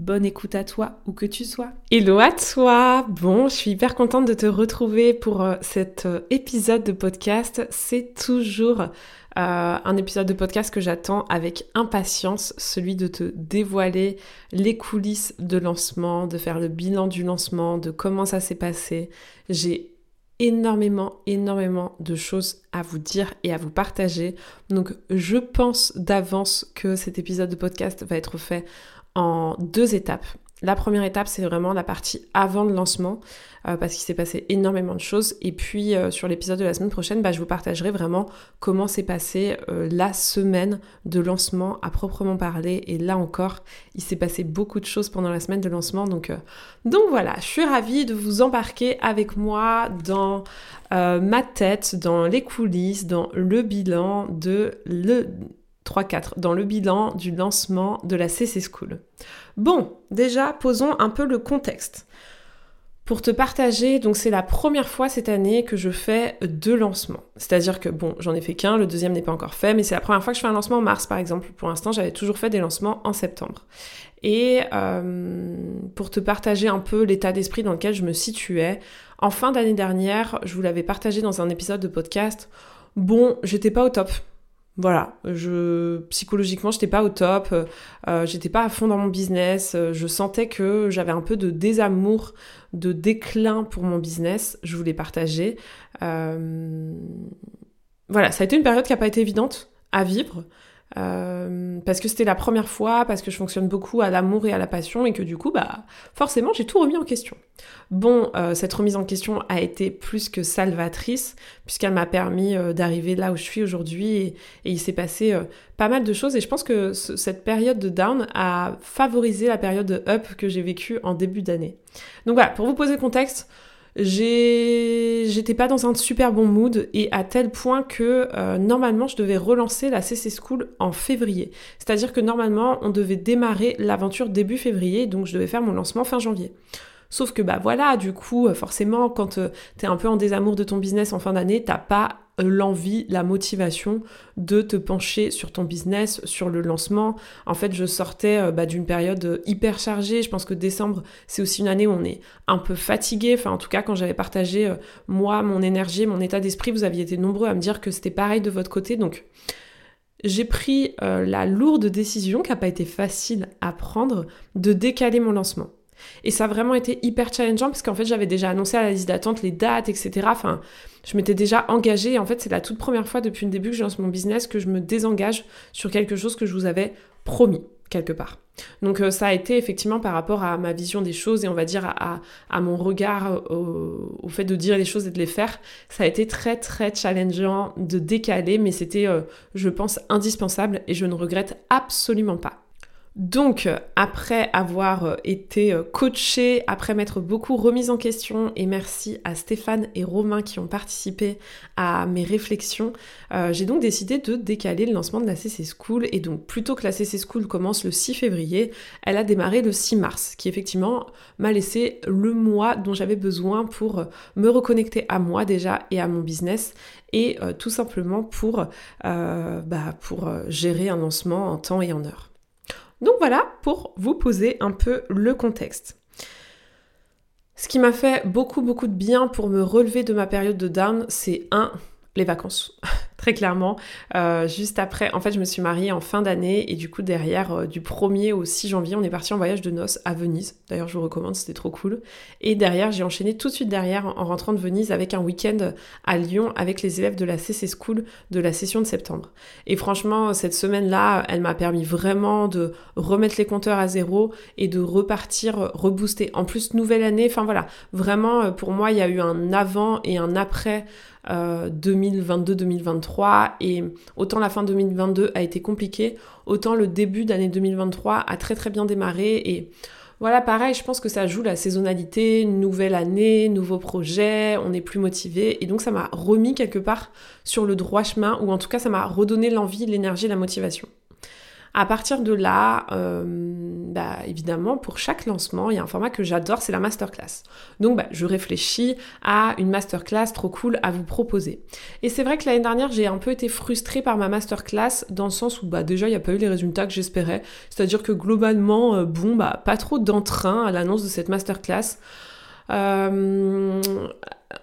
Bonne écoute à toi, où que tu sois. Hello à toi Bon, je suis hyper contente de te retrouver pour euh, cet euh, épisode de podcast. C'est toujours euh, un épisode de podcast que j'attends avec impatience, celui de te dévoiler les coulisses de lancement, de faire le bilan du lancement, de comment ça s'est passé. J'ai énormément, énormément de choses à vous dire et à vous partager. Donc je pense d'avance que cet épisode de podcast va être fait en deux étapes. La première étape, c'est vraiment la partie avant le lancement, euh, parce qu'il s'est passé énormément de choses. Et puis euh, sur l'épisode de la semaine prochaine, bah, je vous partagerai vraiment comment s'est passé euh, la semaine de lancement à proprement parler. Et là encore, il s'est passé beaucoup de choses pendant la semaine de lancement. Donc, donc voilà, je suis ravie de vous embarquer avec moi dans ma tête, dans les coulisses, dans le bilan de le 3-4 dans le bilan du lancement de la CC School. Bon, déjà, posons un peu le contexte. Pour te partager, donc c'est la première fois cette année que je fais deux lancements. C'est-à-dire que bon, j'en ai fait qu'un, le deuxième n'est pas encore fait, mais c'est la première fois que je fais un lancement en mars par exemple. Pour l'instant, j'avais toujours fait des lancements en septembre. Et euh, pour te partager un peu l'état d'esprit dans lequel je me situais, en fin d'année dernière, je vous l'avais partagé dans un épisode de podcast. Bon, j'étais pas au top voilà, je psychologiquement j'étais pas au top, euh, j'étais pas à fond dans mon business, je sentais que j'avais un peu de désamour, de déclin pour mon business, je voulais partager. Euh, voilà, ça a été une période qui a pas été évidente à vivre. Euh, parce que c'était la première fois, parce que je fonctionne beaucoup à l'amour et à la passion et que du coup, bah, forcément, j'ai tout remis en question. Bon, euh, cette remise en question a été plus que salvatrice, puisqu'elle m'a permis euh, d'arriver là où je suis aujourd'hui et, il s'est passé pas mal de choses et je pense que cette période de down a favorisé la période de up que j'ai vécue en début d'année. Donc voilà, pour vous poser le contexte, j'étais pas dans un super bon mood et à tel point que euh, normalement je devais relancer la CC School en février. C'est-à-dire que normalement on devait démarrer l'aventure début février, donc je devais faire mon lancement fin janvier. Sauf que bah voilà, du coup, forcément, quand euh, t'es un peu en désamour de ton business en fin d'année, t'as pas l'envie, la motivation de te pencher sur ton business, sur le lancement. En fait, je sortais bah, d'une période hyper chargée. Je pense que décembre, c'est aussi une année où on est un peu fatigué. Enfin, en tout cas, quand j'avais partagé moi, mon énergie, mon état d'esprit, vous aviez été nombreux à me dire que c'était pareil de votre côté. Donc, j'ai pris la lourde décision, qui n'a pas été facile à prendre, de décaler mon lancement. Et ça a vraiment été hyper challengeant parce qu'en fait, j'avais déjà annoncé à la liste d'attente les dates, etc. Enfin, je m'étais déjà engagée. En fait, c'est la toute première fois depuis le début que je lance mon business que je me désengage sur quelque chose que je vous avais promis quelque part. Donc euh, ça a été effectivement par rapport à ma vision des choses et on va dire à, mon regard au, fait de dire les choses et de les faire, ça a été très très challengeant de décaler, mais c'était, euh, je pense, indispensable et je ne regrette absolument pas. Donc, après avoir euh, été euh, coachée, après m'être beaucoup remise en question, et merci à Stéphane et Romain qui ont participé à mes réflexions, euh, j'ai donc décidé de décaler le lancement de la CC School. Et donc, plutôt que la CC School commence le 6 février, elle a démarré le 6 mars, qui effectivement m'a laissé le mois dont j'avais besoin pour me reconnecter à moi déjà et à mon business, et tout simplement pour, bah, pour gérer un lancement en temps et en heure. Donc voilà pour vous poser un peu le contexte. Ce qui m'a fait beaucoup beaucoup de bien pour me relever de ma période de down, c'est un, les vacances. Très clairement. Euh, juste après, en fait, je me suis mariée en fin d'année et du coup, derrière, euh, du 1er au 6 janvier, on est parti en voyage de noces à Venise. D'ailleurs, je vous recommande, c'était trop cool. Et derrière, j'ai enchaîné tout de suite derrière en rentrant de Venise avec un week-end à Lyon avec les élèves de la CC School de la session de septembre. Et franchement, cette semaine-là, elle m'a permis vraiment de remettre les compteurs à zéro et de repartir rebooster. En plus, nouvelle année, enfin voilà, vraiment, euh, pour moi, il y a eu un avant et un après 2022-2023 euh, et autant la fin 2022 a été compliquée, autant le début d'année 2023 a très très bien démarré et Voilà, pareil, je pense que ça joue la saisonnalité, nouvelle année, nouveau projet, on est plus motivé. Et donc ça m'a remis quelque part sur le droit chemin, ou en tout cas ça m'a redonné l'envie, l'énergie, la motivation. À partir de là, euh, bah, évidemment, pour chaque lancement, il y a un format que j'adore, c'est la masterclass. Donc, bah, je réfléchis à une masterclass trop cool à vous proposer. Et c'est vrai que l'année dernière, j'ai un peu été frustrée par ma masterclass dans le sens où, bah, déjà, il n'y a pas eu les résultats que j'espérais. C'est-à-dire que globalement, euh, bon, bah, pas trop d'entrain à l'annonce de cette masterclass. Euh,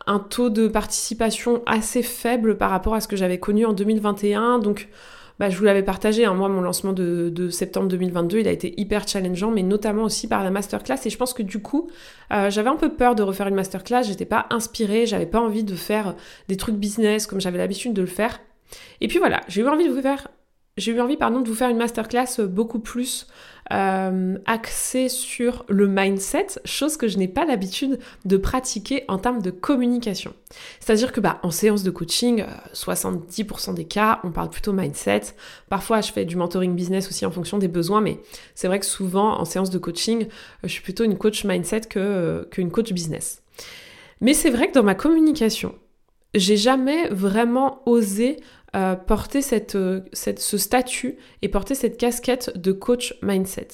un taux de participation assez faible par rapport à ce que j'avais connu en 2021. Donc, bah, je vous l'avais partagé, hein. moi mon lancement de, septembre 2022, il a été hyper challengeant, mais notamment aussi par la masterclass. Et je pense que du coup, euh, j'avais un peu peur de refaire une masterclass, j'étais pas inspirée, j'avais pas envie de faire des trucs business comme j'avais l'habitude de le faire. Et puis voilà, j'ai eu envie de vous faire j'ai eu envie de vous faire une masterclass beaucoup plus euh, sur le mindset, chose que je n'ai pas l'habitude de pratiquer en termes de communication. C'est-à-dire que bah, en séance de coaching, 70% euh, des cas, on parle plutôt mindset. Parfois, je fais du mentoring business aussi en fonction des besoins, mais c'est vrai que souvent, en séance de coaching, euh, je suis plutôt une coach mindset que, qu'une coach business. Mais c'est vrai que dans ma communication, j'ai jamais vraiment osé euh, porter euh, cette, ce statut et porter cette casquette de coach mindset.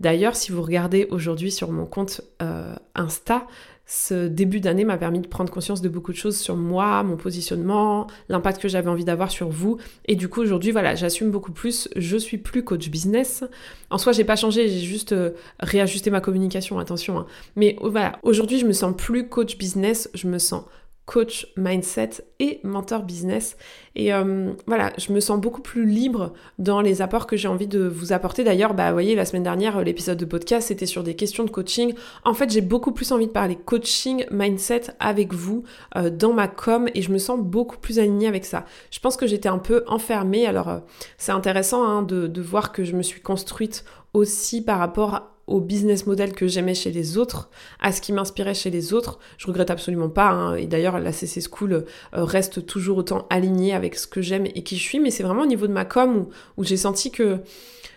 D'ailleurs, si vous regardez aujourd'hui sur mon compte euh, Insta, ce début d'année m'a permis de prendre conscience de beaucoup de choses sur moi, mon positionnement, l'impact que j'avais envie d'avoir sur vous. Et du coup, aujourd'hui, voilà, j'assume beaucoup plus. Je suis plus coach business. En soi, j'ai pas changé, j'ai juste réajusté ma communication, attention. Hein. Mais voilà, aujourd'hui, je me sens plus coach business, je me sens coach mindset et mentor business. Et euh, voilà, je me sens beaucoup plus libre dans les apports que j'ai envie de vous apporter. D'ailleurs, bah, vous voyez, la semaine dernière, l'épisode de podcast, c'était sur des questions de coaching. En fait, j'ai beaucoup plus envie de parler coaching, mindset avec vous euh, dans ma com et je me sens beaucoup plus alignée avec ça. Je pense que j'étais un peu enfermée. Alors, euh, c'est intéressant hein, de, de voir que je me suis construite aussi par rapport au business model que j'aimais chez les autres, à ce qui m'inspirait chez les autres. Je regrette absolument pas. Hein. Et d'ailleurs, la CC School euh, reste toujours autant alignée avec ce que j'aime et qui je suis. Mais c'est vraiment au niveau de ma com où, j'ai senti que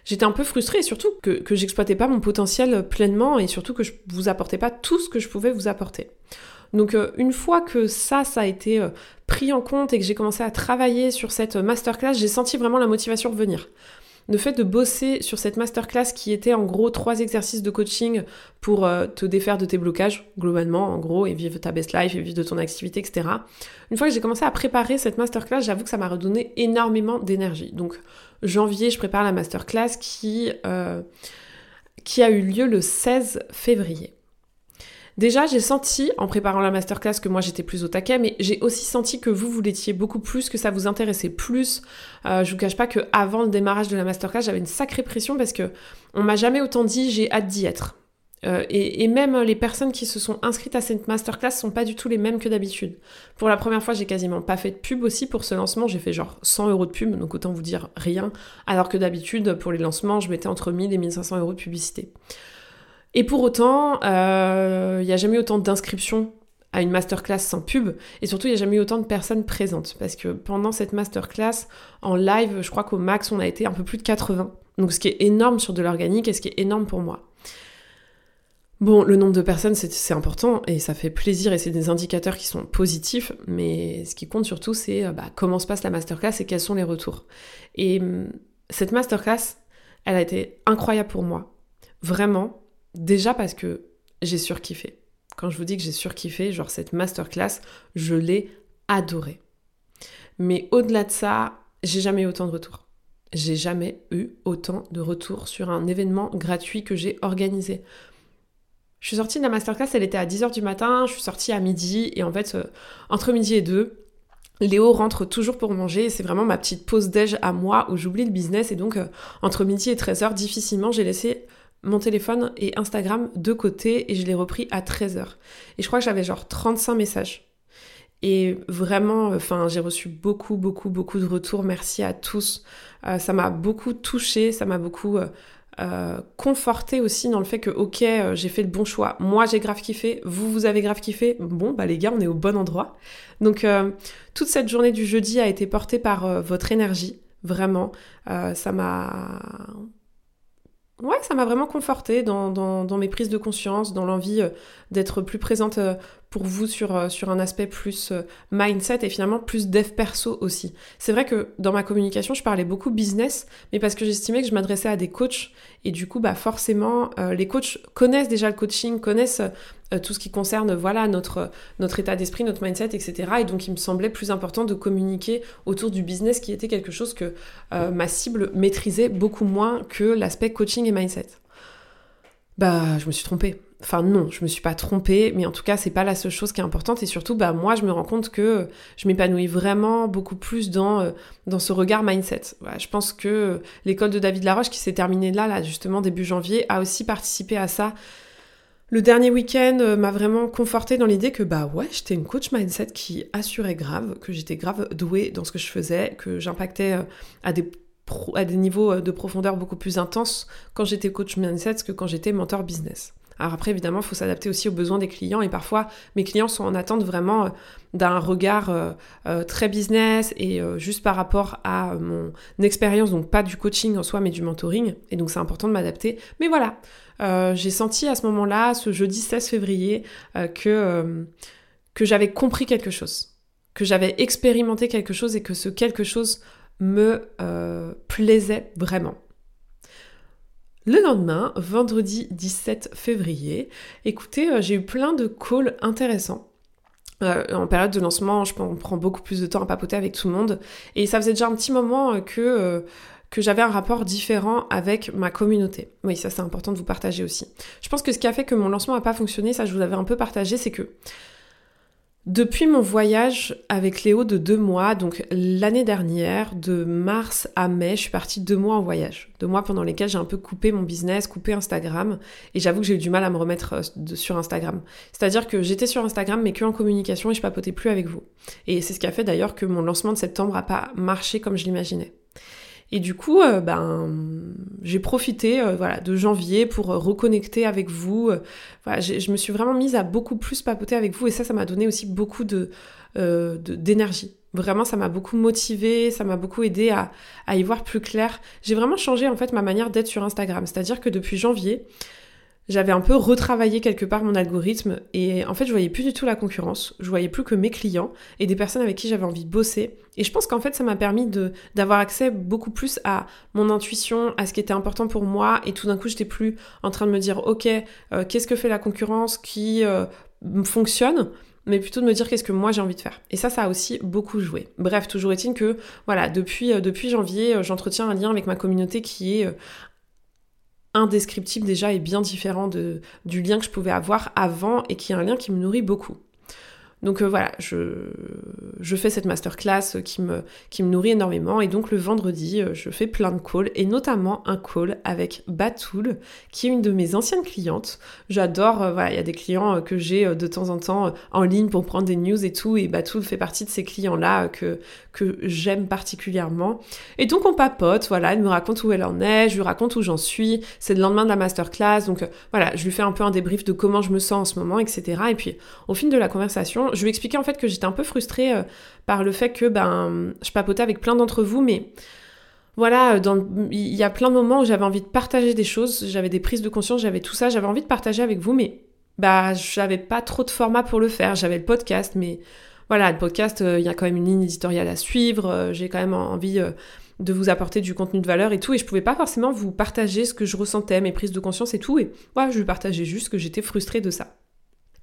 j'étais un peu frustrée surtout que, que j'exploitais pas mon potentiel pleinement et surtout que je vous apportais pas tout ce que je pouvais vous apporter. Donc euh, une fois que ça, ça a été euh, pris en compte et que j'ai commencé à travailler sur cette masterclass, j'ai senti vraiment la motivation revenir le fait de bosser sur cette masterclass qui était en gros trois exercices de coaching pour euh, te défaire de tes blocages, globalement, en gros, et vivre ta best life, et vivre de ton activité, etc. Une fois que j'ai commencé à préparer cette masterclass, j'avoue que ça m'a redonné énormément d'énergie. Donc, janvier, je prépare la masterclass qui, euh, qui a eu lieu le 16 février. Déjà, j'ai senti en préparant la masterclass que moi j'étais plus au taquet, mais j'ai aussi senti que vous, vous l'étiez beaucoup plus, que ça vous intéressait plus. Euh, je vous cache pas que avant le démarrage de la masterclass, j'avais une sacrée pression parce que on m'a jamais autant dit j'ai hâte d'y être. Euh, et, même les personnes qui se sont inscrites à cette masterclass sont pas du tout les mêmes que d'habitude. Pour la première fois, j'ai quasiment pas fait de pub aussi pour ce lancement. J'ai fait genre 100 euros de pub, donc autant vous dire rien. Alors que d'habitude, pour les lancements, je mettais entre 1000 et 1500 euros de publicité. Et pour autant, il euh, n'y a jamais eu autant d'inscriptions à une masterclass sans pub, et surtout il n'y a jamais eu autant de personnes présentes, parce que pendant cette masterclass, en live, je crois qu'au max, on a été un peu plus de 80. Donc ce qui est énorme sur de l'organique, et ce qui est énorme pour moi. Bon, le nombre de personnes, c'est important, et ça fait plaisir, et c'est des indicateurs qui sont positifs, mais ce qui compte surtout, c'est euh, bah, comment se passe la masterclass et quels sont les retours. Et hum, cette masterclass, elle a été incroyable pour moi. Vraiment, Déjà parce que j'ai surkiffé. Quand je vous dis que j'ai surkiffé, genre cette masterclass, je l'ai adorée. Mais au-delà de ça, j'ai jamais eu autant de retours. J'ai jamais eu autant de retours sur un événement gratuit que j'ai organisé. Je suis sortie de la masterclass, elle était à 10h du matin, je suis sortie à midi, et en fait, euh, entre midi et deux, Léo rentre toujours pour manger, c'est vraiment ma petite pause déj à moi où j'oublie le business, et donc euh, entre midi et 13h, difficilement j'ai laissé mon téléphone et Instagram de côté et je l'ai repris à 13h. Et je crois que j'avais genre 35 messages. Et vraiment, enfin, j'ai reçu beaucoup, beaucoup, beaucoup de retours. Merci à tous. Euh, ça m'a beaucoup touché, ça m'a beaucoup euh, euh, conforté aussi dans le fait que, ok, j'ai fait le bon choix. Moi, j'ai grave kiffé. Vous, vous avez grave kiffé. Bon, bah les gars, on est au bon endroit. Donc, toute cette journée du jeudi a été portée par votre énergie. Vraiment, ça m'a ouais, ça m'a vraiment conforté dans, dans, mes prises de conscience, dans l'envie d'être plus présente pour vous sur, euh, sur un aspect plus euh, mindset et finalement plus dev perso aussi. C'est vrai que dans ma communication, je parlais beaucoup business, mais parce que j'estimais que je m'adressais à des coachs et du coup, bah forcément, euh, les coachs connaissent déjà le coaching, connaissent tout ce qui concerne voilà notre, notre état d'esprit, notre mindset, etc. Et donc, il me semblait plus important de communiquer autour du business qui était quelque chose que ma cible maîtrisait beaucoup moins que l'aspect coaching et mindset. Bah, je me suis trompée. Enfin non, je me suis pas trompée, mais en tout cas c'est pas la seule chose qui est importante et surtout bah moi je me rends compte que je m'épanouis vraiment beaucoup plus dans euh, ce regard mindset. je pense que l'école de David Laroche qui s'est terminée là là justement début janvier a aussi participé à ça. Le dernier week-end euh, m'a vraiment conforté dans l'idée que bah ouais j'étais une coach mindset qui assurait grave, que j'étais grave douée dans ce que je faisais, que j'impactais euh, à des à des niveaux de profondeur beaucoup plus intenses quand j'étais coach mindset que quand j'étais mentor business. Alors après, évidemment, il faut s'adapter aussi aux besoins des clients et parfois, mes clients sont en attente vraiment euh, d'un regard euh, euh, très business et juste par rapport à mon expérience, donc pas du coaching en soi, mais du mentoring. Et donc, c'est important de m'adapter. Mais voilà, j'ai senti à ce moment-là, ce jeudi 16 février, que, que j'avais compris quelque chose, que j'avais expérimenté quelque chose et que ce quelque chose me plaisait vraiment. Le lendemain, vendredi 17 février, écoutez, euh, j'ai eu plein de calls intéressants. Euh, en période de lancement, je prends beaucoup plus de temps à papoter avec tout le monde. Et ça faisait déjà un petit moment euh, que, que j'avais un rapport différent avec ma communauté. Oui, ça c'est important de vous partager aussi. Je pense que ce qui a fait que mon lancement n'a pas fonctionné, ça je vous avais un peu partagé, c'est que depuis mon voyage avec Léo de deux mois, donc l'année dernière, de mars à mai, je suis partie deux mois en voyage. Deux mois pendant lesquels j'ai un peu coupé mon business, coupé Instagram. Et j'avoue que j'ai eu du mal à me remettre euh, sur Instagram. C'est-à-dire que j'étais sur Instagram, mais que en communication et je papotais plus avec vous. Et c'est ce qui a fait d'ailleurs que mon lancement de septembre n'a pas marché comme je l'imaginais. Et du coup, euh, ben, j'ai profité euh, de janvier pour euh, reconnecter avec vous. Je me suis vraiment mise à beaucoup plus papoter avec vous et ça, ça m'a donné aussi beaucoup de, d'énergie. Vraiment, ça m'a beaucoup motivée, ça m'a beaucoup aidé à, à y voir plus clair. J'ai vraiment changé en fait ma manière d'être sur Instagram. C'est-à-dire que depuis janvier, j'avais un peu retravaillé quelque part mon algorithme et en fait je voyais plus du tout la concurrence, je voyais plus que mes clients et des personnes avec qui j'avais envie de bosser et je pense qu'en fait ça m'a permis d'avoir accès beaucoup plus à mon intuition, à ce qui était important pour moi et tout d'un coup j'étais plus en train de me dire ok euh, qu'est-ce que fait la concurrence qui euh, fonctionne mais plutôt de me dire qu'est-ce que moi j'ai envie de faire. Et ça, ça a aussi beaucoup joué. Bref, toujours est-il que, voilà, depuis, euh, depuis janvier, j'entretiens un lien avec ma communauté qui est indescriptible déjà et bien différent de, du lien que je pouvais avoir avant et qui est un lien qui me nourrit beaucoup. Donc euh, voilà, je, fais cette masterclass qui me, qui me nourrit énormément et donc le vendredi, euh, je fais plein de calls et notamment un call avec Batoul qui est une de mes anciennes clientes. J'adore, euh, voilà, il y a des clients que j'ai de temps en temps en ligne pour prendre des news et tout et Batoul fait partie de ces clients-là que, que j'aime particulièrement. Et donc on papote, voilà, elle me raconte où elle en est, je lui raconte où j'en suis, c'est le lendemain de la masterclass, donc voilà, je lui fais un peu un débrief de comment je me sens en ce moment, etc. Et puis au fil de la conversation, je lui expliquais en fait que j'étais un peu frustrée euh, par le fait que ben, je papotais avec plein d'entre vous, mais voilà, il y a plein de moments où j'avais envie de partager des choses, j'avais des prises de conscience, j'avais tout ça, j'avais envie de partager avec vous, mais bah j'avais pas trop de format pour le faire. J'avais le podcast, mais voilà, le podcast, euh, il y a quand même une ligne éditoriale à suivre, euh, j'ai quand même envie de vous apporter du contenu de valeur et tout, et je pouvais pas forcément vous partager ce que je ressentais, mes prises de conscience et tout, et voilà, je lui partageais juste que j'étais frustrée de ça.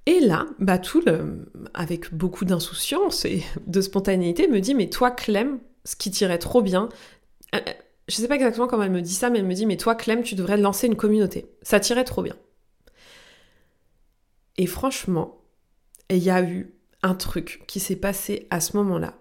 Et là, Batoul, euh, avec beaucoup d'insouciance et de spontanéité, me dit Mais toi, Clem, ce qui t'irait trop bien, euh, euh, je sais pas exactement comment elle me dit ça, mais elle me dit Mais toi, Clem, tu devrais lancer une communauté. Ça t'irait trop bien. Et franchement, il y a eu un truc qui s'est passé à ce moment-là.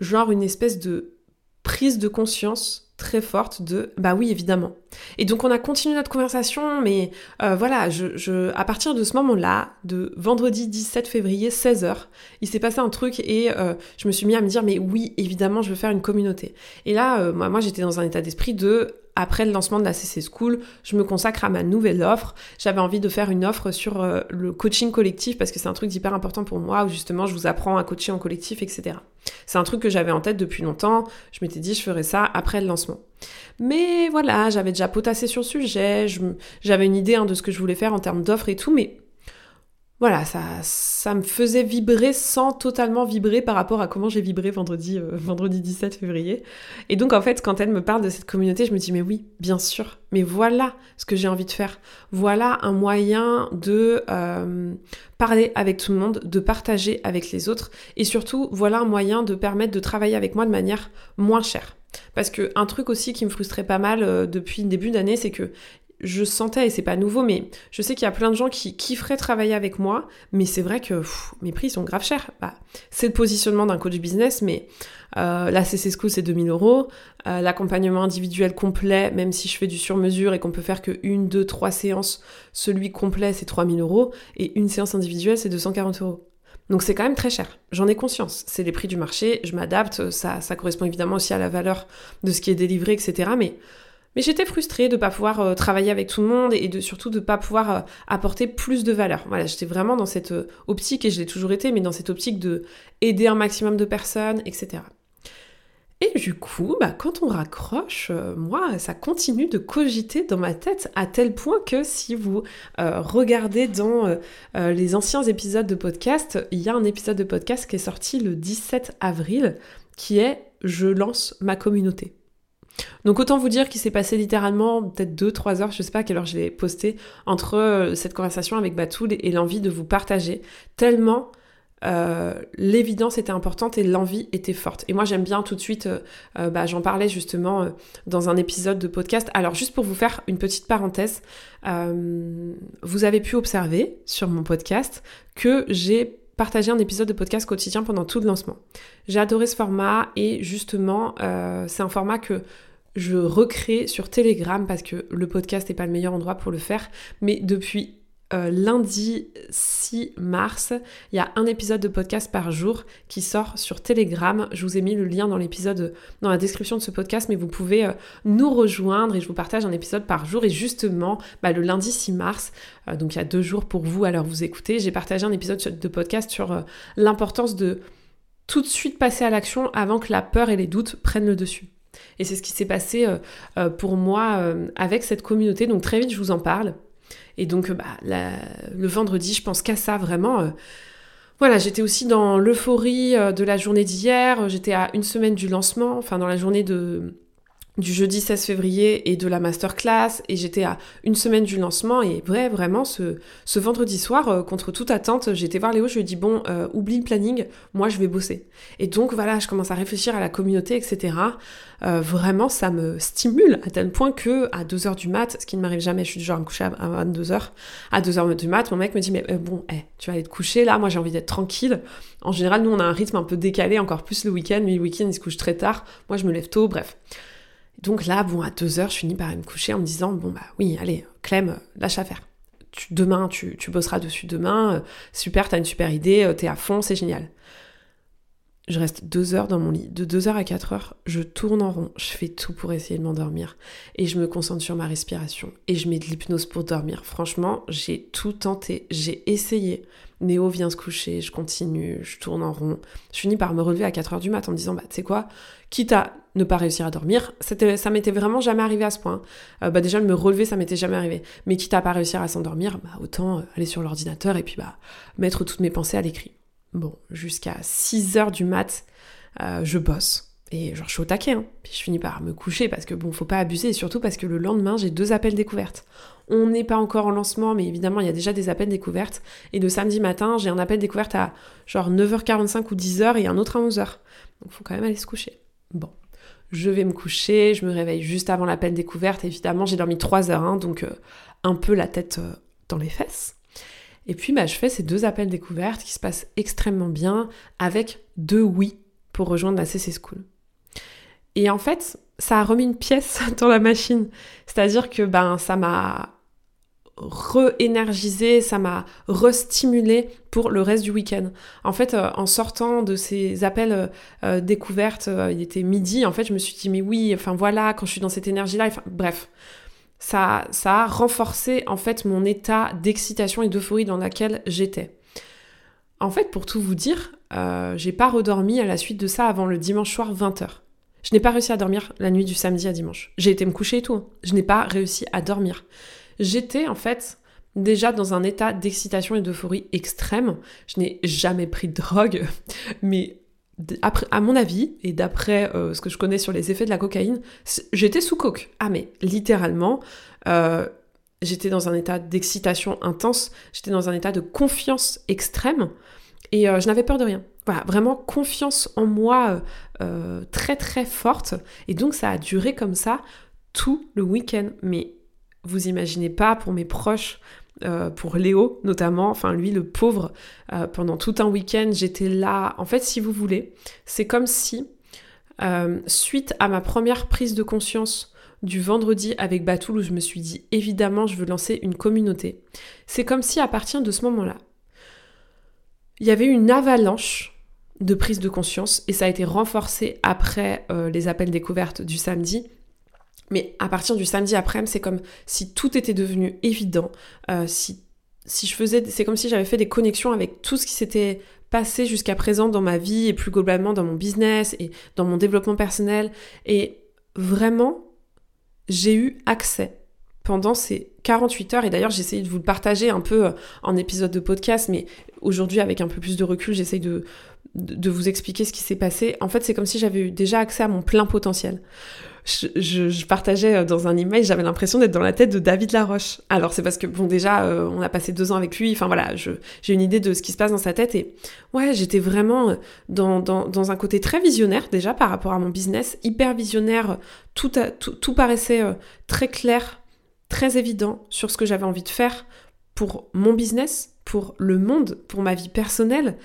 Genre une espèce de prise de conscience très forte de bah oui évidemment et donc on a continué notre conversation mais euh, voilà je, je, à partir de ce moment là de vendredi 17 février 16h il s'est passé un truc et euh, je me suis mis à me dire mais oui évidemment je veux faire une communauté et là euh, moi, j'étais dans un état d'esprit de après le lancement de la CC School, je me consacre à ma nouvelle offre. J'avais envie de faire une offre sur euh, le coaching collectif parce que c'est un truc hyper important pour moi où justement je vous apprends à coacher en collectif, etc. C'est un truc que j'avais en tête depuis longtemps. Je m'étais dit je ferais ça après le lancement. Mais voilà, j'avais déjà potassé sur le sujet, j'avais une idée hein, de ce que je voulais faire en termes d'offres et tout, mais voilà, ça, me faisait vibrer sans totalement vibrer par rapport à comment j'ai vibré vendredi, euh, vendredi 17 février. Et donc en fait, quand elle me parle de cette communauté, je me dis mais oui, bien sûr, mais voilà ce que j'ai envie de faire. Voilà un moyen de euh, parler avec tout le monde, de partager avec les autres, et surtout voilà un moyen de permettre de travailler avec moi de manière moins chère. Parce que un truc aussi qui me frustrait pas mal euh, depuis le début d'année, c'est que je sentais, et c'est pas nouveau, mais je sais qu'il y a plein de gens qui kifferaient travailler avec moi, mais c'est vrai que mes prix sont grave chers. Bah, c'est le positionnement d'un coach business, mais euh, la CC School c'est 2000 euros, euh, l'accompagnement individuel complet, même si je fais du sur-mesure et qu'on peut faire que une, deux, trois séances, celui complet c'est 3000 euros, et une séance individuelle c'est 240 euros. Donc c'est quand même très cher. J'en ai conscience. C'est les prix du marché, je m'adapte, ça, ça correspond évidemment aussi à la valeur de ce qui est délivré, etc. Mais mais j'étais frustrée de ne pas pouvoir euh, travailler avec tout le monde et de surtout de ne pas pouvoir euh, apporter plus de valeur. Voilà, j'étais vraiment dans cette euh, optique, et je l'ai toujours été, mais dans cette optique de aider un maximum de personnes, etc. Et du coup, bah, quand on raccroche, moi, ça continue de cogiter dans ma tête à tel point que si vous regardez dans les anciens épisodes de podcast, il y a un épisode de podcast qui est sorti le 17 avril qui est Je lance ma communauté. Donc autant vous dire qu'il s'est passé littéralement peut-être 2-3 heures, je sais pas à quelle heure je l'ai posté, entre euh, cette conversation avec Batoul et l'envie de vous partager, tellement euh, l'évidence était importante et l'envie était forte. Et moi j'aime bien tout de suite, euh, bah, j'en parlais justement dans un épisode de podcast. Alors juste pour vous faire une petite parenthèse, vous avez pu observer sur mon podcast que j'ai partagé un épisode de podcast quotidien pendant tout le lancement. J'ai adoré ce format et justement c'est un format que je recrée sur Telegram parce que le podcast n'est pas le meilleur endroit pour le faire. Mais depuis euh, lundi 6 mars, il y a un épisode de podcast par jour qui sort sur Telegram. Je vous ai mis le lien dans l'épisode, dans la description de ce podcast, mais vous pouvez euh, nous rejoindre et je vous partage un épisode par jour. Et justement, bah, le lundi 6 mars, euh, donc il y a deux jours pour vous, alors vous écoutez, j'ai partagé un épisode de podcast sur l'importance de tout de suite passer à l'action avant que la peur et les doutes prennent le dessus. Et c'est ce qui s'est passé pour moi avec cette communauté. Donc très vite, je vous en parle. Et donc bah, le vendredi, je pense qu'à ça vraiment. voilà, j'étais aussi dans l'euphorie de la journée d'hier. J'étais à une semaine du lancement, enfin dans la journée de, du jeudi 16 février et de la masterclass et j'étais à une semaine du lancement et vrai vraiment ce, ce vendredi soir euh, contre toute attente j'étais voir Léo je lui ai bon euh, oublie le planning moi je vais bosser. Et donc voilà je commence à réfléchir à la communauté etc euh, vraiment ça me stimule à tel point que à 2h du mat ce qui ne m'arrive jamais je suis du genre à me coucher à 22h à 2h du mat mon mec me dit mais bon eh, tu vas aller te coucher là moi j'ai envie d'être tranquille. En général nous on a un rythme un peu décalé encore plus le week-end lui le week-end il se couche très tard moi je me lève tôt bref donc là, bon, à deux heures, je finis par me coucher en me disant, bon bah oui, allez, Clem, lâche à faire. demain, tu, tu, bosseras dessus demain, euh, super, t'as une super idée, euh, t'es à fond, c'est génial. Je reste deux heures dans mon lit. De deux heures à quatre heures, je tourne en rond. Je fais tout pour essayer de m'endormir. Et je me concentre sur ma respiration. Et je mets de l'hypnose pour dormir. Franchement, j'ai tout tenté. J'ai essayé. Néo vient se coucher. Je continue. Je tourne en rond. Je finis par me relever à 4 heures du mat en me disant, bah, tu sais quoi, quitte à ne pas réussir à dormir, ça m'était vraiment jamais arrivé à ce point. Euh, bah, déjà, me relever, ça m'était jamais arrivé. Mais quitte à pas réussir à s'endormir, bah, autant euh, aller sur l'ordinateur et puis, bah, mettre toutes mes pensées à l'écrit. Bon, jusqu'à 6 heures du mat, euh, je bosse. Et genre, je suis au taquet, hein. Puis je finis par me coucher parce que bon, faut pas abuser, et surtout parce que le lendemain, j'ai deux appels découvertes. On n'est pas encore en lancement, mais évidemment, il y a déjà des appels découvertes. Et le samedi matin, j'ai un appel découverte à genre 9h45 ou 10h et un autre à 11h. Donc, faut quand même aller se coucher. Bon, je vais me coucher, je me réveille juste avant l'appel découverte. Évidemment, j'ai dormi 3 heures, hein, donc euh, un peu la tête euh, dans les fesses. Et puis, bah, je fais ces deux appels découvertes qui se passent extrêmement bien avec deux oui pour rejoindre la CC School. Et en fait, ça a remis une pièce dans la machine. C'est-à-dire que ben, ça m'a re-énergisé, ça m'a re-stimulé pour le reste du week-end. En fait, euh, en sortant de ces appels euh, euh, découvertes, il était midi, en fait, je me suis dit, mais oui, enfin voilà, quand je suis dans cette énergie-là, bref, ça, ça a renforcé en fait mon état d'excitation et d'euphorie dans laquelle j'étais. En fait, pour tout vous dire, j'ai pas redormi à la suite de ça avant le dimanche soir 20h. Je n'ai pas réussi à dormir la nuit du samedi à dimanche. J'ai été me coucher et tout. Hein. Je n'ai pas réussi à dormir. J'étais en fait déjà dans un état d'excitation et d'euphorie extrême. Je n'ai jamais pris de drogue, mais après, à mon avis, et d'après euh, ce que je connais sur les effets de la cocaïne, j'étais sous coke. Ah mais littéralement, euh, j'étais dans un état d'excitation intense, j'étais dans un état de confiance extrême, et euh, je n'avais peur de rien. Voilà, vraiment confiance en moi très très forte, et donc ça a duré comme ça tout le week-end. Mais vous imaginez pas pour mes proches, euh, pour Léo notamment, enfin lui le pauvre, euh, pendant tout un week-end j'étais là. En fait si vous voulez, c'est comme si, euh, suite à ma première prise de conscience du vendredi avec Batoul où je me suis dit évidemment je veux lancer une communauté, c'est comme si à partir de ce moment-là, il y avait une avalanche de prise de conscience et ça a été renforcé après les appels découvertes du samedi mais à partir du samedi après-midi, c'est comme si tout était devenu évident. Euh, si, si je faisais, c'est comme si j'avais fait des connexions avec tout ce qui s'était passé jusqu'à présent dans ma vie et plus globalement dans mon business et dans mon développement personnel. Et vraiment, j'ai eu accès pendant ces 48 heures. Et d'ailleurs, j'ai essayé de vous le partager un peu euh, en épisode de podcast, mais aujourd'hui, avec un peu plus de recul, j'essaye de, de vous expliquer ce qui s'est passé. En fait, c'est comme si j'avais eu déjà accès à mon plein potentiel je, partageais euh, dans un email, j'avais l'impression d'être dans la tête de David Laroche. Alors c'est parce que, bon, déjà, euh, on a passé deux ans avec lui, enfin voilà, j'ai une idée de ce qui se passe dans sa tête et ouais, j'étais vraiment euh, dans, dans, un côté très visionnaire déjà par rapport à mon business, hyper visionnaire, tout, tout, paraissait très clair, très évident sur ce que j'avais envie de faire pour mon business, pour le monde, pour ma vie personnelle,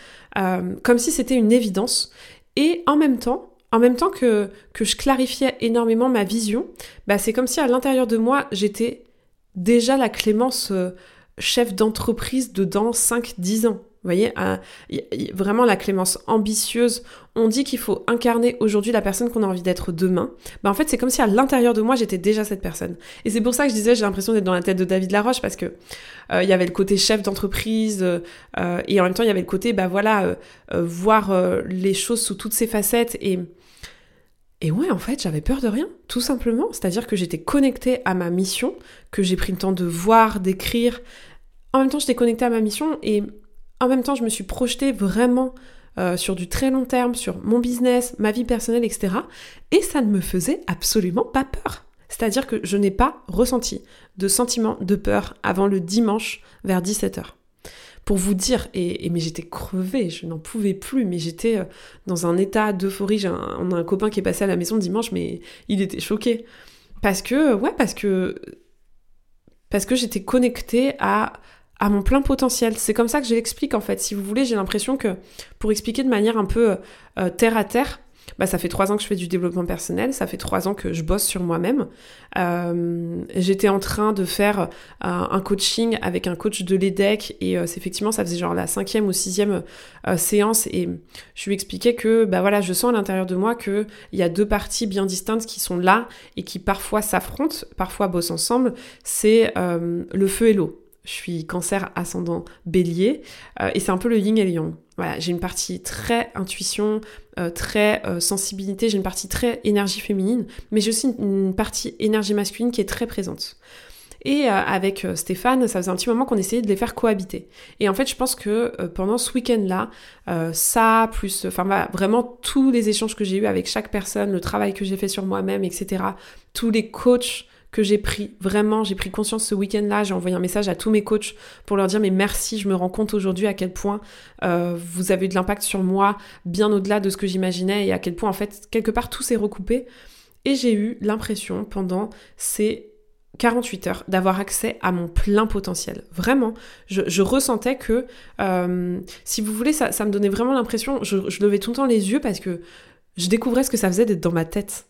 comme si c'était une évidence. Et en même temps, en même temps que, je clarifiais énormément ma vision, bah c'est comme si à l'intérieur de moi, j'étais déjà la Clémence euh, chef d'entreprise de dans 5-10 ans. Voyez, vraiment la Clémence ambitieuse. On dit qu'il faut incarner aujourd'hui la personne qu'on a envie d'être demain. Bah en fait, c'est comme si à l'intérieur de moi, j'étais déjà cette personne. Et c'est pour ça que je disais, j'ai l'impression d'être dans la tête de David Laroche parce que euh, il y avait le côté chef d'entreprise euh, et en même temps il y avait le côté, bah voilà, voir les choses sous toutes ses facettes et et ouais, en fait, j'avais peur de rien, tout simplement. C'est-à-dire que j'étais connectée à ma mission, que j'ai pris le temps de voir, d'écrire. En même temps, j'étais connectée à ma mission et en même temps, je me suis projetée vraiment euh, sur du très long terme, sur mon business, ma vie personnelle, etc. Et ça ne me faisait absolument pas peur. C'est-à-dire que je n'ai pas ressenti de sentiment de peur avant le dimanche vers 17h pour vous dire, et, mais j'étais crevée, je n'en pouvais plus, mais j'étais euh, dans un état d'euphorie. On a un copain qui est passé à la maison dimanche, mais il était choqué. Parce que, ouais, parce que, parce que j'étais connectée à, à mon plein potentiel. C'est comme ça que je l'explique en fait. Si vous voulez, j'ai l'impression que pour expliquer de manière un peu euh, terre à terre, bah, ça fait trois ans que je fais du développement personnel, ça fait trois ans que je bosse sur moi-même. Euh, j'étais en train de faire euh, un coaching avec un coach de l'EDEC et euh, effectivement ça faisait genre la cinquième ou sixième séance et je lui expliquais que bah voilà je sens à l'intérieur de moi qu'il y a deux parties bien distinctes qui sont là et qui parfois s'affrontent, parfois bossent ensemble. C'est le feu et l'eau. Je suis cancer ascendant bélier et c'est un peu le yin et le yang. Voilà, j'ai une partie très intuition, euh, très euh, sensibilité, j'ai une partie très énergie féminine, mais j'ai aussi une, partie énergie masculine qui est très présente. Et euh, avec Stéphane, ça faisait un petit moment qu'on essayait de les faire cohabiter. Et en fait, je pense que pendant ce week-end-là, ça, plus, enfin vraiment tous les échanges que j'ai eus avec chaque personne, le travail que j'ai fait sur moi-même, etc., tous les coachs que j'ai pris. Vraiment, j'ai pris conscience ce week-end-là. J'ai envoyé un message à tous mes coachs pour leur dire mais merci, je me rends compte aujourd'hui à quel point euh, vous avez eu de l'impact sur moi, bien au-delà de ce que j'imaginais et à quel point en fait quelque part tout s'est recoupé. Et j'ai eu l'impression pendant ces 48 heures d'avoir accès à mon plein potentiel. Vraiment, je, ressentais que, euh, si vous voulez, ça, me donnait vraiment l'impression, je, je levais tout le temps les yeux parce que je découvrais ce que ça faisait d'être dans ma tête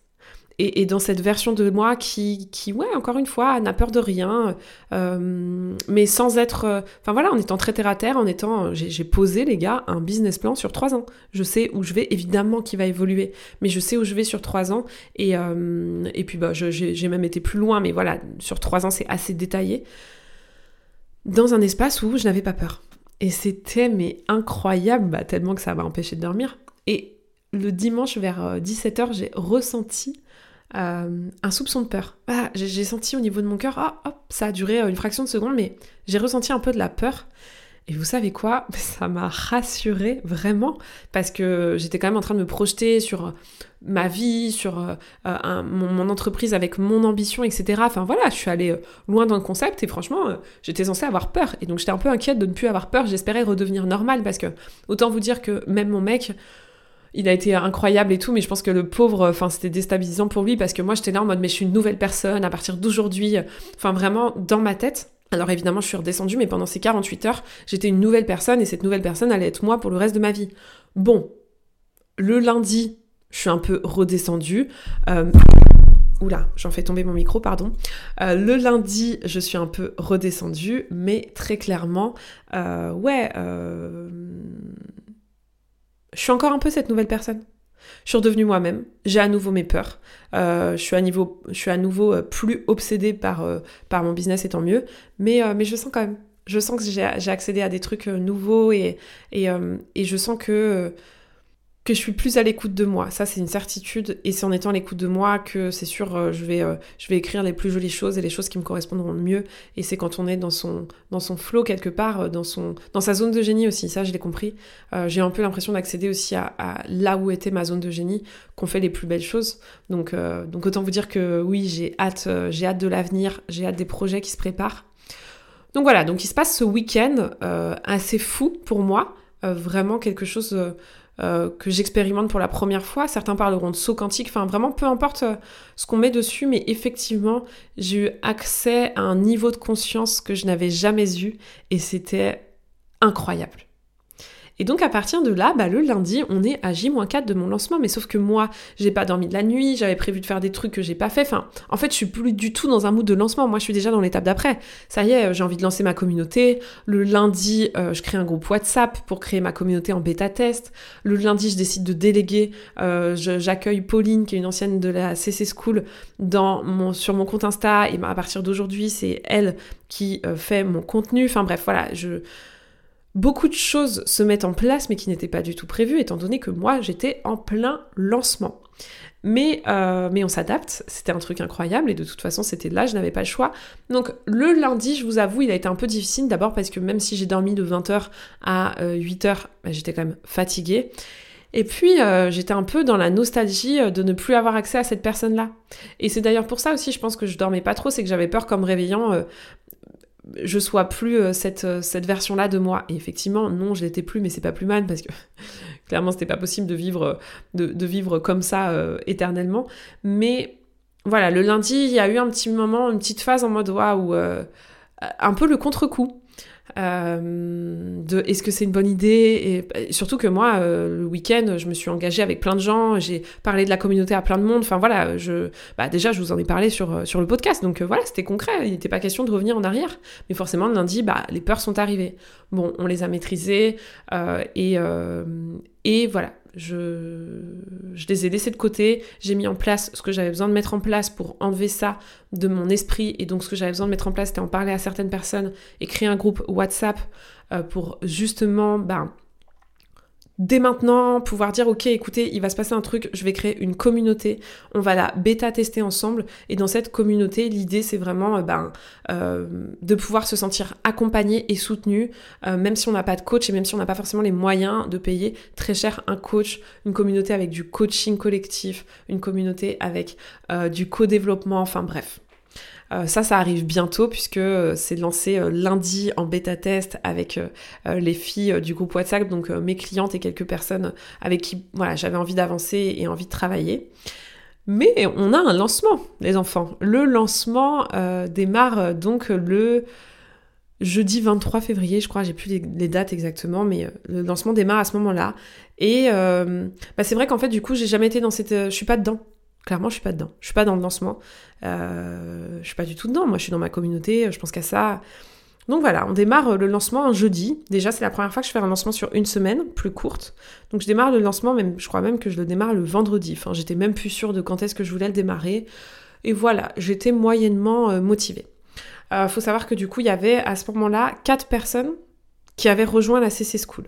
et, dans cette version de moi qui, qui ouais, encore une fois, n'a peur de rien, euh, mais sans être... Euh, enfin voilà, en étant très terre à terre, en étant... J'ai posé, les gars, un business plan sur trois ans. Je sais où je vais, évidemment qu'il va évoluer, mais je sais où je vais sur trois ans. Et, euh, et puis, bah, j'ai même été plus loin, mais voilà, sur trois ans, c'est assez détaillé. Dans un espace où je n'avais pas peur. Et c'était, mais incroyable, bah, tellement que ça m'a empêché de dormir. Et le dimanche vers 17h, j'ai ressenti un soupçon de peur. Ah, j'ai senti au niveau de mon cœur, ah, ça a duré une fraction de seconde, mais j'ai ressenti un peu de la peur. Et vous savez quoi? Ça m'a rassurée vraiment parce que j'étais quand même en train de me projeter sur ma vie, sur euh, mon, entreprise avec mon ambition, etc. Enfin voilà, je suis allée euh, loin dans le concept et franchement, euh, j'étais censée avoir peur. Et donc j'étais un peu inquiète de ne plus avoir peur. J'espérais redevenir normale parce que autant vous dire que même mon mec, il a été incroyable et tout, mais je pense que le pauvre, enfin, c'était déstabilisant pour lui parce que moi, j'étais là en mode, mais je suis une nouvelle personne à partir d'aujourd'hui. Enfin, vraiment, dans ma tête, alors évidemment, je suis redescendue, mais pendant ces 48 heures, j'étais une nouvelle personne et cette nouvelle personne allait être moi pour le reste de ma vie. Bon, le lundi, je suis un peu redescendue. Euh... Oula, j'en fais tomber mon micro, pardon. Euh, le lundi, je suis un peu redescendue, mais très clairement, euh, ouais, euh, je suis encore un peu cette nouvelle personne. Je suis redevenue moi-même, j'ai à nouveau mes peurs, euh, je, suis à nouveau euh, plus obsédée par, euh, par mon business et tant mieux, mais, mais je sens quand même, je sens que j'ai accédé à des trucs nouveaux et, et, et je sens que que je suis plus à l'écoute de moi. Ça, c'est une certitude. Et c'est en étant à l'écoute de moi que c'est sûr, euh, je, vais, euh, je vais écrire les plus jolies choses et les choses qui me correspondront le mieux. Et c'est quand on est dans son, dans son flow quelque part, euh, dans, son, dans sa zone de génie aussi. Ça, je l'ai compris. j'ai un peu l'impression d'accéder aussi à, là où était ma zone de génie, qu'on fait les plus belles choses. Donc, donc autant vous dire que oui, j'ai hâte, j'ai hâte de l'avenir, j'ai hâte des projets qui se préparent. Donc voilà, donc il se passe ce week-end assez fou pour moi. vraiment quelque chose euh, que j'expérimente pour la première fois. Certains parleront de saut quantique, enfin vraiment peu importe euh, ce qu'on met dessus, mais effectivement, j'ai eu accès à un niveau de conscience que je n'avais jamais eu et c'était incroyable. Et donc à partir de là, bah, le lundi, on est à J-4 de mon lancement, mais sauf que moi, j'ai pas dormi de la nuit, j'avais prévu de faire des trucs que j'ai pas fait. Enfin, en fait, je suis plus du tout dans un mood de lancement. Moi, je suis déjà dans l'étape d'après. Ça y est, j'ai envie de lancer ma communauté. Le lundi, euh, je crée un groupe WhatsApp pour créer ma communauté en bêta test. Le lundi, je décide de déléguer. Euh, j'accueille Pauline, qui est une ancienne de la CC School, dans mon, sur mon compte Insta. Et bah, à partir d'aujourd'hui, c'est elle qui euh, fait mon contenu. Enfin bref, voilà, je beaucoup de choses se mettent en place mais qui n'étaient pas du tout prévues étant donné que moi j'étais en plein lancement. Mais, euh, mais on s'adapte, c'était un truc incroyable et de toute façon c'était là, je n'avais pas le choix. Donc le lundi, je vous avoue, il a été un peu difficile d'abord parce que même si j'ai dormi de 20h à 8h, euh, bah, j'étais quand même fatiguée. Et puis, euh, j'étais un peu dans la nostalgie de ne plus avoir accès à cette personne-là. Et c'est d'ailleurs pour ça aussi, je pense que je dormais pas trop, c'est que j'avais peur qu'en me réveillant, je sois plus euh, cette, euh, cette version-là de moi. Et effectivement, non, je l'étais plus, mais c'est pas plus mal parce que clairement, c'était pas possible de vivre, de, vivre comme ça euh, éternellement. Mais voilà, le lundi, il y a eu un petit moment, une petite phase en mode waouh, un peu le contre-coup. Euh, de est-ce que c'est une bonne idée et, surtout que moi euh, le week-end je me suis engagée avec plein de gens j'ai parlé de la communauté à plein de monde enfin voilà je bah, déjà je vous en ai parlé sur, euh, sur le podcast donc voilà c'était concret il n'était pas question de revenir en arrière mais forcément lundi bah les peurs sont arrivées. Bon on les a maîtrisées et, et voilà je, je les ai laissés de côté, j'ai mis en place ce que j'avais besoin de mettre en place pour enlever ça de mon esprit, et donc ce que j'avais besoin de mettre en place, c'était en parler à certaines personnes et créer un groupe WhatsApp euh, pour justement ben, dès maintenant pouvoir dire ok écoutez il va se passer un truc je vais créer une communauté. On va la bêta tester ensemble. Et dans cette communauté l'idée c'est vraiment euh, ben, euh, de pouvoir se sentir accompagné et soutenu euh, même si on n'a pas de coach et même si on n'a pas forcément les moyens de payer très cher un coach une communauté avec du coaching collectif une communauté avec du co-développement enfin bref euh, ça, ça arrive bientôt puisque euh, c'est lancé euh, lundi en bêta test avec les filles du groupe WhatsApp, donc mes clientes et quelques personnes avec qui voilà, j'avais envie d'avancer et envie de travailler. Mais on a un lancement, les enfants. Le lancement démarre donc le jeudi 23 février, je crois, j'ai plus les, dates exactement, mais le lancement démarre à ce moment-là. Et bah, c'est vrai qu'en fait, du coup, j'ai jamais été dans cette. je suis pas dedans. Clairement, je suis pas dedans. Je suis pas dans le lancement. Euh, je suis pas du tout dedans. Moi, je suis dans ma communauté. Je pense qu'à ça. Donc voilà, on démarre le lancement un jeudi. Déjà, c'est la première fois que je fais un lancement sur une semaine, plus courte. Donc je démarre le lancement, même, je crois même que je le démarre le vendredi. Enfin, j'étais même plus sûre de quand est-ce que je voulais le démarrer. Et voilà, j'étais moyennement euh, motivée. Euh, faut savoir que du coup, il y avait à ce moment-là quatre personnes qui avaient rejoint la CC School.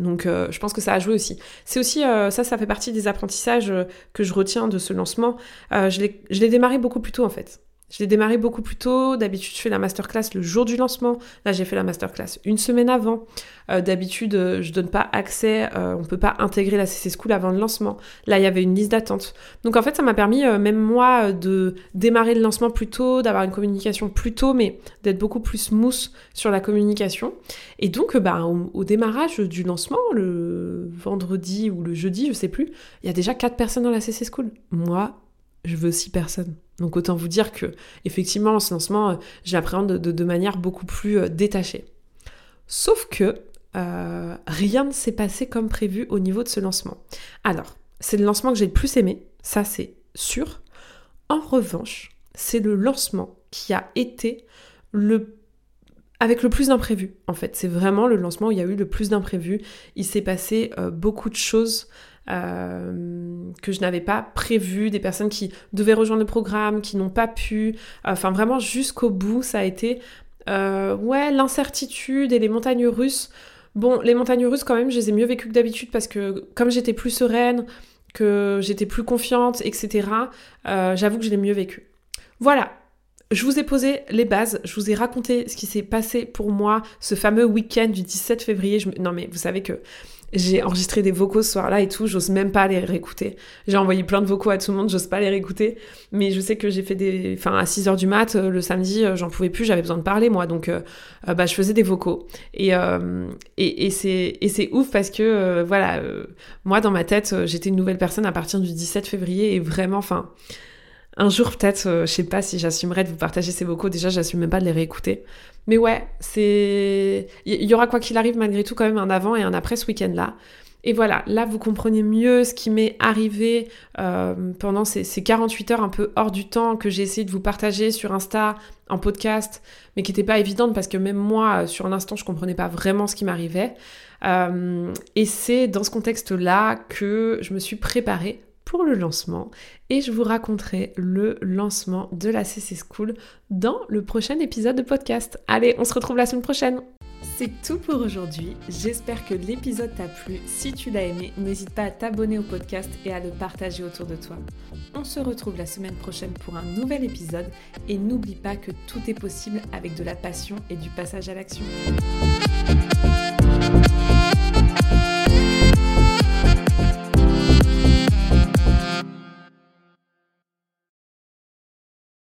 Donc je pense que ça a joué aussi. C'est aussi, ça, ça fait partie des apprentissages que je retiens de ce lancement. je l'ai démarré beaucoup plus tôt en fait. Je l'ai démarré beaucoup plus tôt. D'habitude, je fais la masterclass le jour du lancement. Là, j'ai fait la masterclass une semaine avant. Euh, d'habitude, euh, je donne pas accès, euh, on peut pas intégrer la CC School avant le lancement. Là, il y avait une liste d'attente. Donc en fait, ça m'a permis, même moi, de démarrer le lancement plus tôt, d'avoir une communication plus tôt, mais d'être beaucoup plus smooth sur la communication. Et donc, bah, au, au, démarrage du lancement, le vendredi ou le jeudi, je sais plus, il y a déjà quatre personnes dans la CC School. Moi, je veux six personnes. Donc autant vous dire que effectivement ce lancement, euh, j'appréhende de, de, manière beaucoup plus euh, détachée. Sauf que euh, rien ne s'est passé comme prévu au niveau de ce lancement. Alors, c'est le lancement que j'ai le plus aimé, ça c'est sûr. En revanche, c'est le lancement qui a été le avec le plus d'imprévus, en fait. C'est vraiment le lancement où il y a eu le plus d'imprévus. Il s'est passé beaucoup de choses euh, que je n'avais pas prévu, des personnes qui devaient rejoindre le programme, qui n'ont pas pu. Enfin, vraiment, jusqu'au bout, ça a été, euh, ouais, l'incertitude et les montagnes russes. Bon, les montagnes russes, quand même, je les ai mieux vécues que d'habitude parce que comme j'étais plus sereine, que j'étais plus confiante, etc., euh, j'avoue que je l'ai mieux vécu. Voilà, je vous ai posé les bases, je vous ai raconté ce qui s'est passé pour moi ce fameux week-end du 17 février. Non mais vous savez que j'ai enregistré des vocaux ce soir-là et tout, j'ose même pas les réécouter. J'ai envoyé plein de vocaux à tout le monde, j'ose pas les réécouter. Mais je sais que j'ai fait des. Enfin, à 6 h du mat, euh, le samedi, euh, j'en pouvais plus, j'avais besoin de parler moi. Donc, euh, bah, je faisais des vocaux. Et, et, et c'est ouf parce que, voilà, moi dans ma tête, j'étais une nouvelle personne à partir du 17 février et vraiment, enfin. Un jour, peut-être, je sais pas si j'assumerai de vous partager ces vocaux. Déjà, j'assume même pas de les réécouter. Mais ouais, c'est. Il y aura quoi qu'il arrive malgré tout quand même un avant et un après ce week-end-là. Et voilà, là vous comprenez mieux ce qui m'est arrivé euh, pendant ces, 48 heures un peu hors du temps que j'ai essayé de vous partager sur Insta, en podcast, mais qui n'était pas évidente parce que même moi, sur l'instant, je comprenais pas vraiment ce qui m'arrivait. Euh, et c'est dans ce contexte-là que je me suis préparée pour le lancement et je vous raconterai le lancement de la CC School dans le prochain épisode de podcast. Allez, on se retrouve la semaine prochaine. C'est tout pour aujourd'hui. J'espère que l'épisode t'a plu. Si tu l'as aimé, n'hésite pas à t'abonner au podcast et à le partager autour de toi. On se retrouve la semaine prochaine pour un nouvel épisode et n'oublie pas que tout est possible avec de la passion et du passage à l'action.